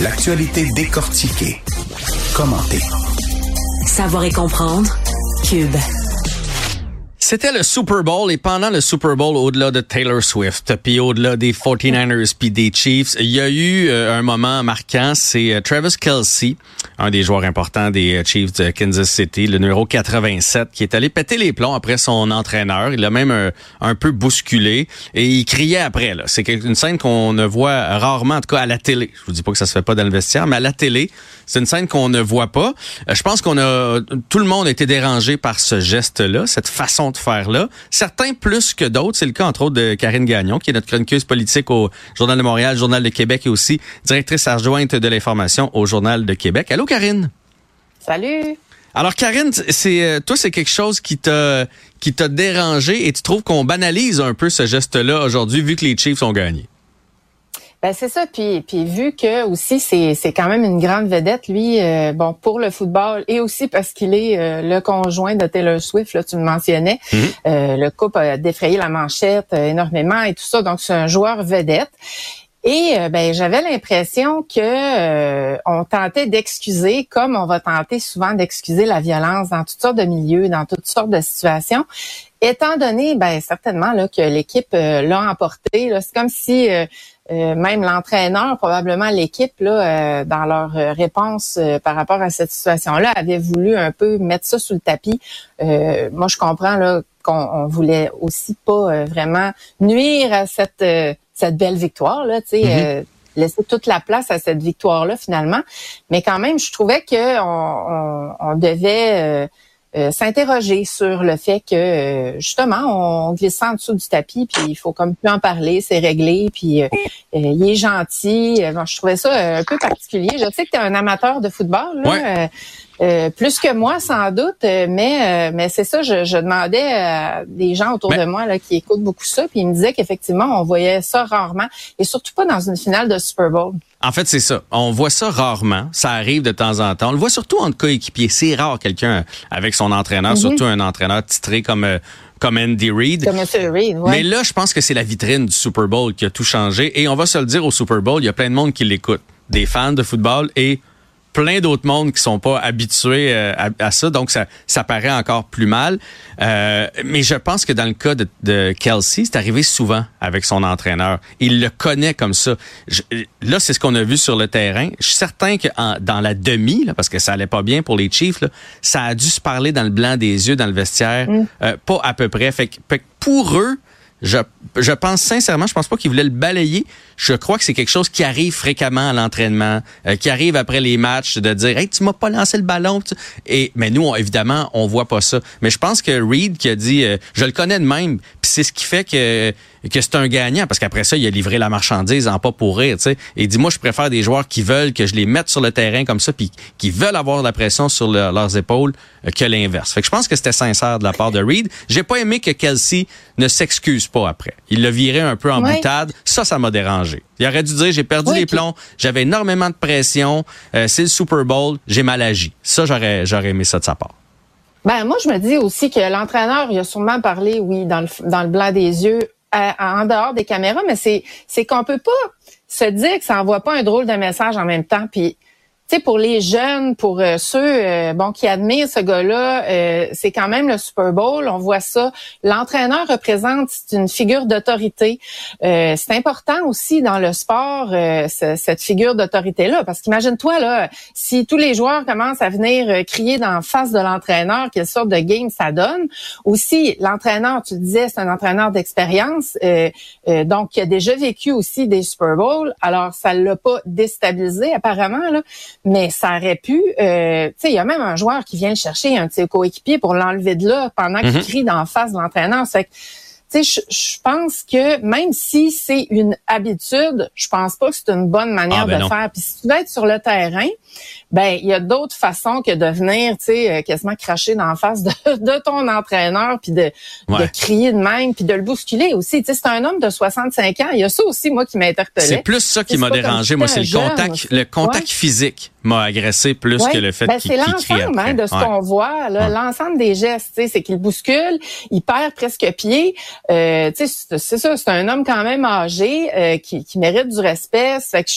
L'actualité décortiquée. Commentée. Savoir et comprendre. Cube. C'était le Super Bowl et pendant le Super Bowl, au-delà de Taylor Swift, puis au-delà des 49ers puis des Chiefs, il y a eu euh, un moment marquant, c'est euh, Travis Kelsey, un des joueurs importants des euh, Chiefs de Kansas City, le numéro 87, qui est allé péter les plombs après son entraîneur. Il l'a même un, peu bousculé et il criait après. C'est une scène qu'on ne voit rarement, en tout cas à la télé. Je vous dis pas que ça se fait pas dans le vestiaire, mais à la télé, c'est une scène qu'on ne voit pas. Je pense qu'on a tout le monde a été dérangé par ce geste-là, cette façon faire là. Certains plus que d'autres. C'est le cas, entre autres, de Karine Gagnon, qui est notre chroniqueuse politique au Journal de Montréal, Journal de Québec et aussi directrice adjointe de l'information au Journal de Québec. Allô, Karine? Salut! Alors, Karine, c'est euh, toi, c'est quelque chose qui t'a qui t'a dérangé et tu trouves qu'on banalise un peu ce geste-là aujourd'hui, vu que les Chiefs ont gagné? Ben c'est ça. Puis, puis vu que aussi c'est c'est quand même une grande vedette lui, euh, bon pour le football et aussi parce qu'il est euh, le conjoint de Taylor Swift. Là, tu me mentionnais, mhm. euh, le couple a défrayé la manchette énormément et tout ça. Donc c'est un joueur vedette. Et ben j'avais l'impression que on tentait d'excuser, comme on va tenter souvent d'excuser la violence dans toutes sortes de milieux, dans toutes sortes de situations. Étant donné, ben certainement là que l'équipe l'a emporté, c'est comme si euh, même l'entraîneur, probablement l'équipe, là, euh, dans leur euh, réponse par rapport à cette situation-là, avait voulu un peu mettre ça sous le tapis. moi, je comprends là qu'on voulait aussi pas vraiment nuire à cette cette belle victoire là, tu sais. Mm-hmm. laisser toute la place à cette victoire-là finalement. Mais quand même, je trouvais que on, on devait euh, s'interroger sur le fait que euh, justement on glisse en dessous du tapis puis il faut comme plus en parler, c'est réglé puis euh, il est gentil. je trouvais ça un peu particulier. Je sais que tu es un amateur de football là. Euh, plus que moi, sans doute, euh, mais euh, mais c'est ça. Je, je, demandais à des gens autour de moi là, qui écoutent beaucoup ça, puis ils me disaient qu'effectivement, on voyait ça rarement, et surtout pas dans une finale de Super Bowl. En fait, c'est ça. On voit ça rarement. Ça arrive de temps en temps. On le voit surtout entre coéquipiers. C'est rare quelqu'un avec son entraîneur, mhm. surtout un entraîneur titré comme comme Andy Reid. Comme Reid, Mais là, je pense que c'est la vitrine du Super Bowl qui a tout changé. Et on va se le dire au Super Bowl, il y a plein de monde qui l'écoute. Des fans de football et plein d'autres mondes qui sont pas habitués euh, à, ça, donc ça, ça paraît encore plus mal. Euh, mais je pense que dans le cas de, de Kelsey, c'est arrivé souvent avec son entraîneur. Il le connaît comme ça. là, c'est ce qu'on a vu sur le terrain. Je suis certain que dans la demi, là, parce que ça allait pas bien pour les Chiefs, là, ça a dû se parler dans le blanc des yeux, dans le vestiaire, mm. euh, pas à peu près. Fait fait que pour eux, je, pense sincèrement, je pense pas qu'il voulait le balayer. Je crois que c'est quelque chose qui arrive fréquemment à l'entraînement, euh, qui arrive après les matchs de dire "Hey, tu m'as pas lancé le ballon." Et mais nous, évidemment, on voit pas ça. Mais je pense que Reed qui a dit euh, "Je le connais de même", puis c'est ce qui fait que que c'est un gagnant parce qu'après ça, il a livré la marchandise en pas pour rire, tu sais. Et dit moi, je préfère des joueurs qui veulent que je les mette sur le terrain comme ça, puis qui veulent avoir de la pression sur leurs épaules euh, que l'inverse. Fait que je pense que c'était sincère de la part de Reed. J'ai pas aimé que Kelsey ne s'excuse pas après. Il l'a viré un peu en boutade. Ça, ça m'a dérangé. Il aurait dû dire j'ai perdu les plombs, j'avais énormément de pression, euh, c'est le Super Bowl, j'ai mal agi. Ça, j'aurais j'aurais aimé ça de sa part. Ben moi, je me dis aussi que l'entraîneur, il a sûrement parlé, oui, dans le, dans le blanc des yeux, en dehors des caméras, mais c'est c'est qu'on peut pas se dire que ça envoie pas un drôle de message en même temps. Puis tu sais, pour les jeunes, pour euh, ceux euh, bon qui admirent ce gars-là, euh, c'est quand même le Super Bowl. On voit ça. L'entraîneur représente une figure d'autorité. c'est important aussi dans le sport cette figure d'autorité-là, parce qu'imagine-toi là, si tous les joueurs commencent à venir crier dans face de l'entraîneur, quelle sorte de game ça donne. Aussi, l'entraîneur, tu disais, c'est un entraîneur d'expérience, donc qui a déjà vécu aussi des Super Bowls. Alors ça l'a pas déstabilisé apparemment là mais ça aurait pu, euh, tu sais, il y a même un joueur qui vient chercher un petit coéquipier pour l'enlever de là pendant qu'il mhm. crie d'en face de l'entraîneur. C'est je, je pense que même si c'est une habitude, je pense pas que c'est une bonne manière ah, ben de faire. Puis si tu veux être sur le terrain, ben il y a d'autres façons que de venir, tu sais, euh, quasiment cracher dans la face de, de ton entraîneur, puis de, de, crier de même, puis de le bousculer aussi. Tu sais, c'est un homme de 65 ans. Il y a ça aussi, moi, qui m'a interpellé. C'est plus ça qui m'a dérangé. Moi, c'est le contact, le contact physique m'a agressé plus que le fait ben, qu'il C'est l'ensemble hein, de ce qu'on voit, l'ensemble des gestes. C'est qu'il bouscule, il perd presque pied. Euh, c'est ça, c'est un homme quand même âgé euh, qui, qui, mérite du respect. Ça fait que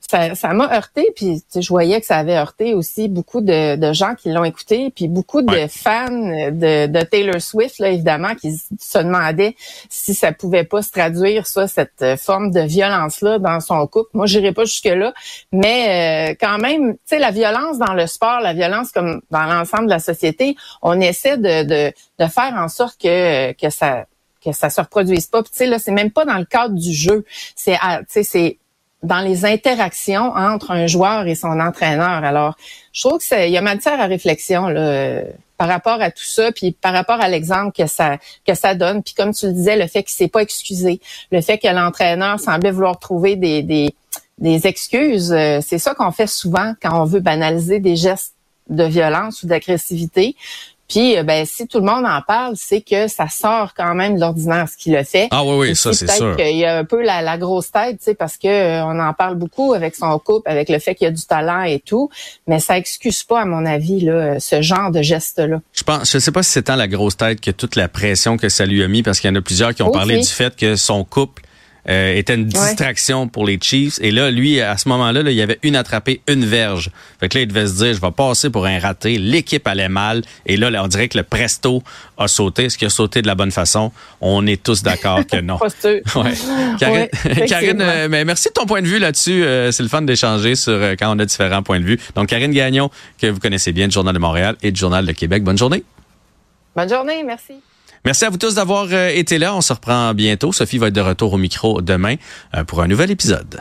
ça, ça m'a heurté, puis je voyais que ça avait heurté aussi beaucoup de, de gens qui l'ont écouté, puis beaucoup de fans de, de, Taylor Swift, là, évidemment, qui se demandaient si ça pouvait pas se traduire, ça, cette forme de violence-là dans son couple. Moi, j'irai pas jusque-là, mais euh, quand même, tu sais, la violence dans le sport, la violence comme dans l'ensemble de la société, on essaie de, de, de faire en sorte que, que ça que ça se reproduise pas. tu sais là, c'est même pas dans le cadre du jeu. C'est tu sais c'est dans les interactions entre un joueur et son entraîneur. Alors, je trouve que il y a matière à réflexion là, par rapport à tout ça, puis par rapport à l'exemple que ça que ça donne. Puis comme tu le disais, le fait qu'il s'est pas excusé, le fait que l'entraîneur semblait vouloir trouver des, des, des excuses, euh, c'est ça qu'on fait souvent quand on veut banaliser des gestes de violence ou d'agressivité. Puis, euh, ben, si tout le monde en parle, c'est que ça sort quand même de l'ordinaire ce qu'il a fait. Ah oui, oui, ça c'est sûr. qu'il y a un peu la, grosse tête, tu sais, parce que euh, on en parle beaucoup avec son couple, avec le fait qu'il y a du talent et tout, mais ça excuse pas, à mon avis, là, ce genre de geste-là. Je pense, je sais pas si c'est tant la grosse tête que toute la pression que ça lui a mis, parce qu'il y en a plusieurs qui ont parlé du fait que son couple euh, était une distraction pour les Chiefs. Et là, lui, à ce moment-là, là, il y avait une attrapée, une verge. Fait que là, il devait se dire, je vais passer pour un raté. L'équipe allait mal. Et là, on dirait que le presto a sauté. Est-ce qu'il a sauté de la bonne façon? On est tous d'accord que non. ouais. Karine, Karine euh, mais merci de ton point de vue là-dessus. Euh, c'est le fun d'échanger sur quand on a différents points de vue. Donc, Karine Gagnon, que vous connaissez bien du Journal de Montréal et du Journal de Québec. Bonne journée. Bonne journée, merci. Merci à vous tous d'avoir euh, été là. On se reprend bientôt. Sophie va être de retour au micro demain euh, pour un nouvel épisode.